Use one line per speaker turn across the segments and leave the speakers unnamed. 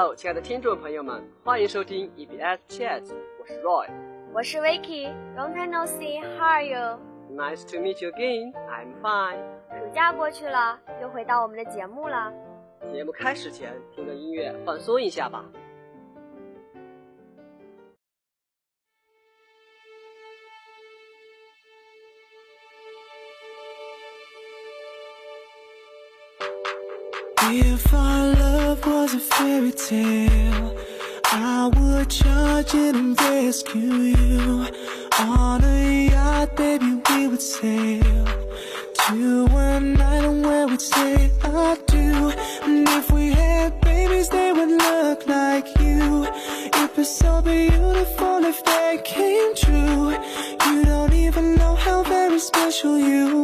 Hello，亲爱的听众朋友们，欢迎收听 EBS Chat，我是 Roy，
我是 Vicky，Long time no see，How are you？Nice
to meet you again，I'm fine。
暑假过去了，又回到我们的节目了。
节目开始前，听个音乐放松一下吧。If was a fairy tale, I would charge it and rescue you. On a yacht, baby, we would sail to an island where we'd say I do. And if we had babies, they would look like you. It'd be so beautiful if they came true. You don't even know how very special you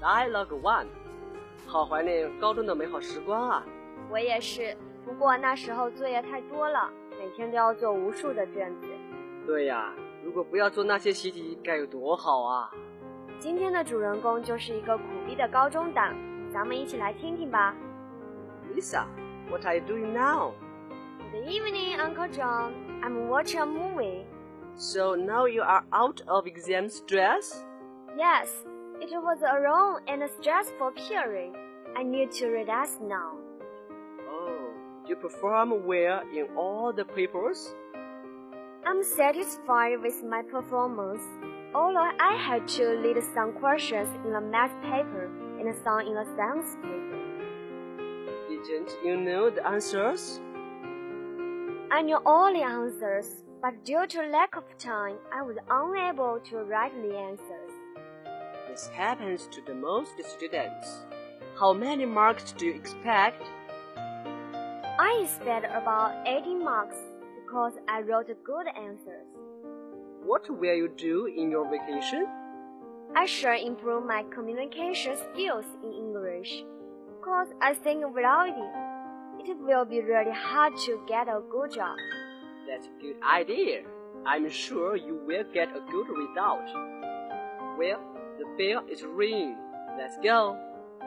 Dialogue One，好怀念高中的美好时光啊！
我也是，不过那时候作业太多了，每天都要做无数的卷子。
对呀，如果不要做那些习题，该有多好啊！
今天的主人公就是一个苦逼的高中党，咱们一起来听听吧。
Lisa，what are you doing now？Good
evening, Uncle John. I'm watching a movie.
So now you are out of exam stress?
Yes. It was a long and stressful period. I need to relax now.
Oh, you perform well in all the papers?
I'm satisfied with my performance. Although I had to lead some questions in the math paper and some in the science paper.
Didn't you know the answers?
I knew all the answers, but due to lack of time, I was unable to write the answers.
Happens to the most students. How many marks do you expect?
I expect about 80 marks because I wrote good answers.
What will you do in your vacation?
I shall improve my communication skills in English because I think without it, it will be really hard to get a good job.
That's a good idea. I'm sure you will get a good result. Well, the bell is ringing. Let's go.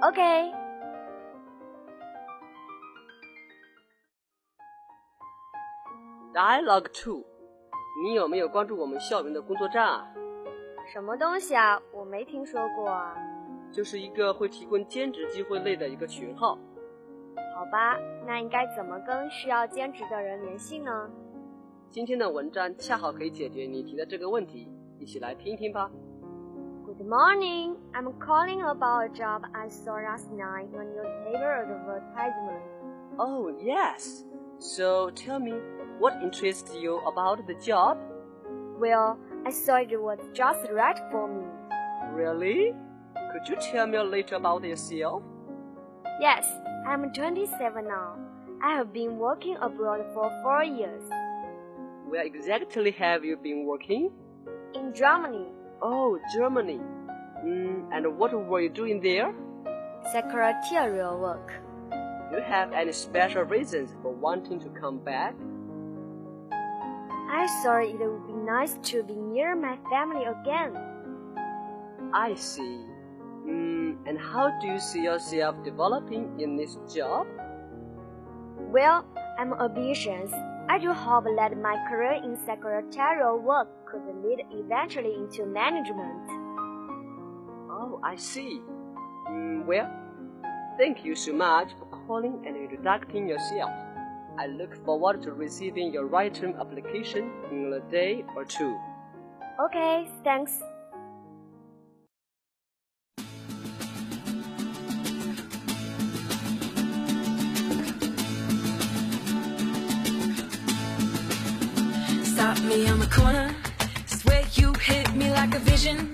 Okay.
Dialogue Two，你有没有关注我们校园的工作站啊？
什么东西啊？我没听说过啊。
就是一个会提供兼职机会类的一个群号。
好吧，那应该怎么跟需要兼职的人联系呢？
今天的文章恰好可以解决你提的这个问题，一起来听一听吧。
Morning. I'm calling about a job I saw last night on your paper advertisement.
Oh yes. So tell me, what interests you about the job?
Well, I saw it was just right for me.
Really? Could you tell me a little about yourself?
Yes, I'm 27 now. I have been working abroad for four years.
Where exactly have you been working?
In Germany,
Oh, Germany. Mm, and what were you doing there?
secretarial work.
Do you have any special reasons for wanting to come back?
I thought it would be nice to be near my family again.
I see. Mm, and how do you see yourself developing in this job?
Well, I'm ambitious. I do hope that my career in secretarial work could lead eventually into management.
Oh, I see. Mm, well, thank you so much for calling and introducing yourself. I look forward to receiving your written application in a day or two.
Okay, thanks.
Stop me on the corner. Swear you hit me like a vision.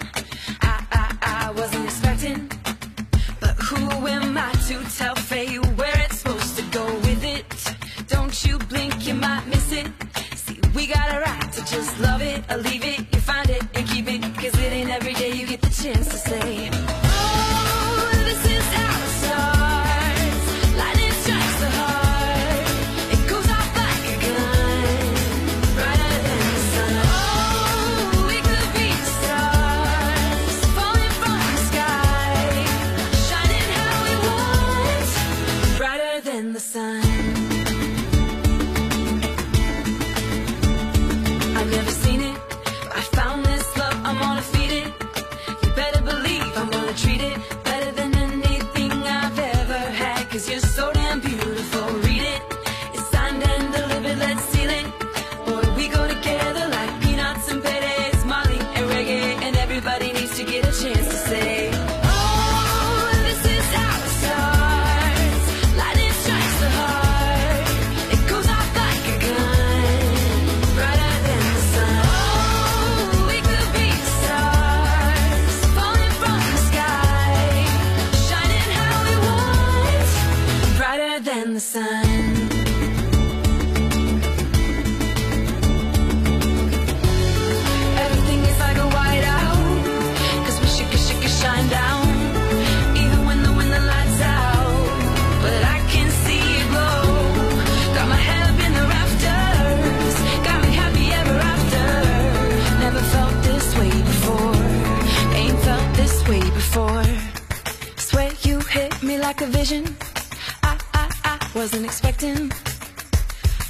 Wasn't expecting.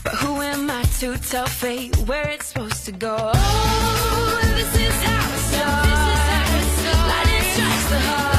But who am I to tell fate where it's supposed to go? Oh, this is how it starts. Lightning strikes the heart.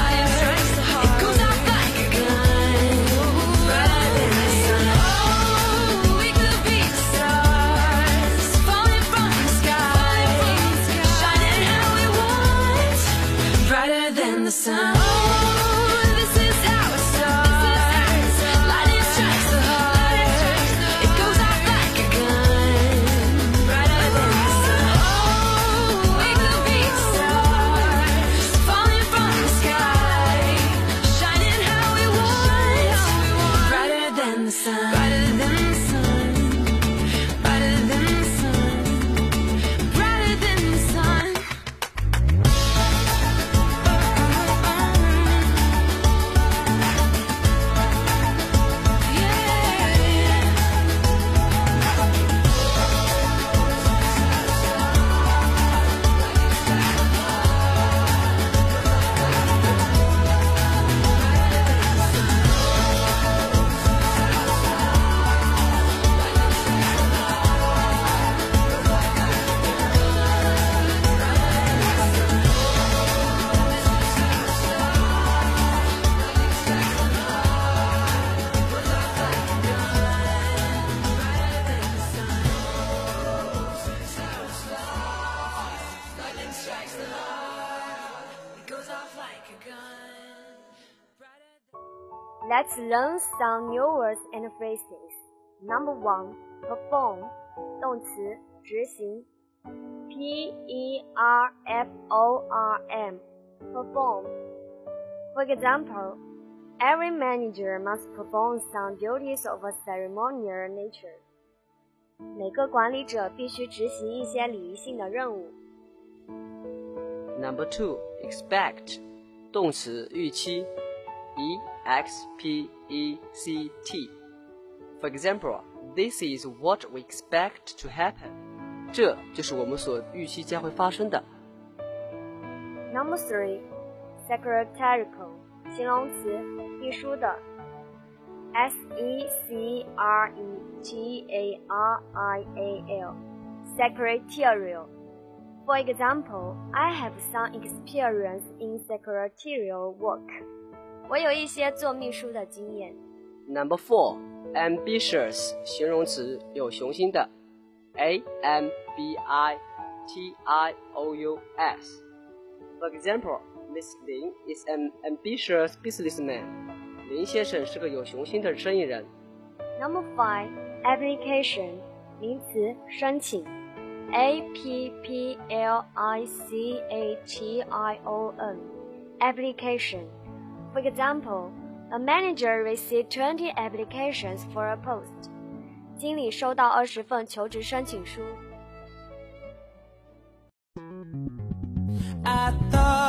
Let's
learn some new words and phrases. Number one, perform 动词执行，P E R F O R M perform. For example, every manager must perform some duties of a ceremonial nature. 每个管理者必须执行一些礼仪性的任务。
Number two, expect 动词预期 ，e x p e c t. For example, this is what we expect to happen. 这就是我们所预期将会发生的。
Number three, secretarial 形容词秘书的，S E C R E T A R I A L secretarial. For example, I have some experience in secretarial work. 我有一些做秘书的经验。
Number four, ambitious 形容词有雄心的，a m b i t i o u s. For example, Miss Lin is an ambitious businessman. 林先生是个有雄心的生意人。
Number five, application 名词申请，A P P L I C A T I O N application. For example, a manager received 20 applications for a post. 经理收到二十份求职申请书。
I thought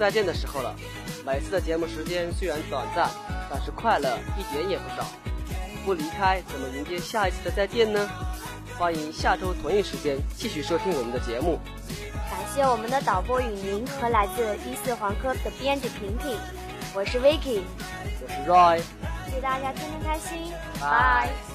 再见的时候了。每次的节目时间虽然短暂，但是快乐一点也不少。不离开，怎么迎接下一次的再见呢？欢迎下周同一时间继续收听我们的节目。
感谢我们的导播雨宁和来自一四黄科的编辑平平，我是 Vicky，
我是 Roy。
祝大家天天开心，
拜
拜。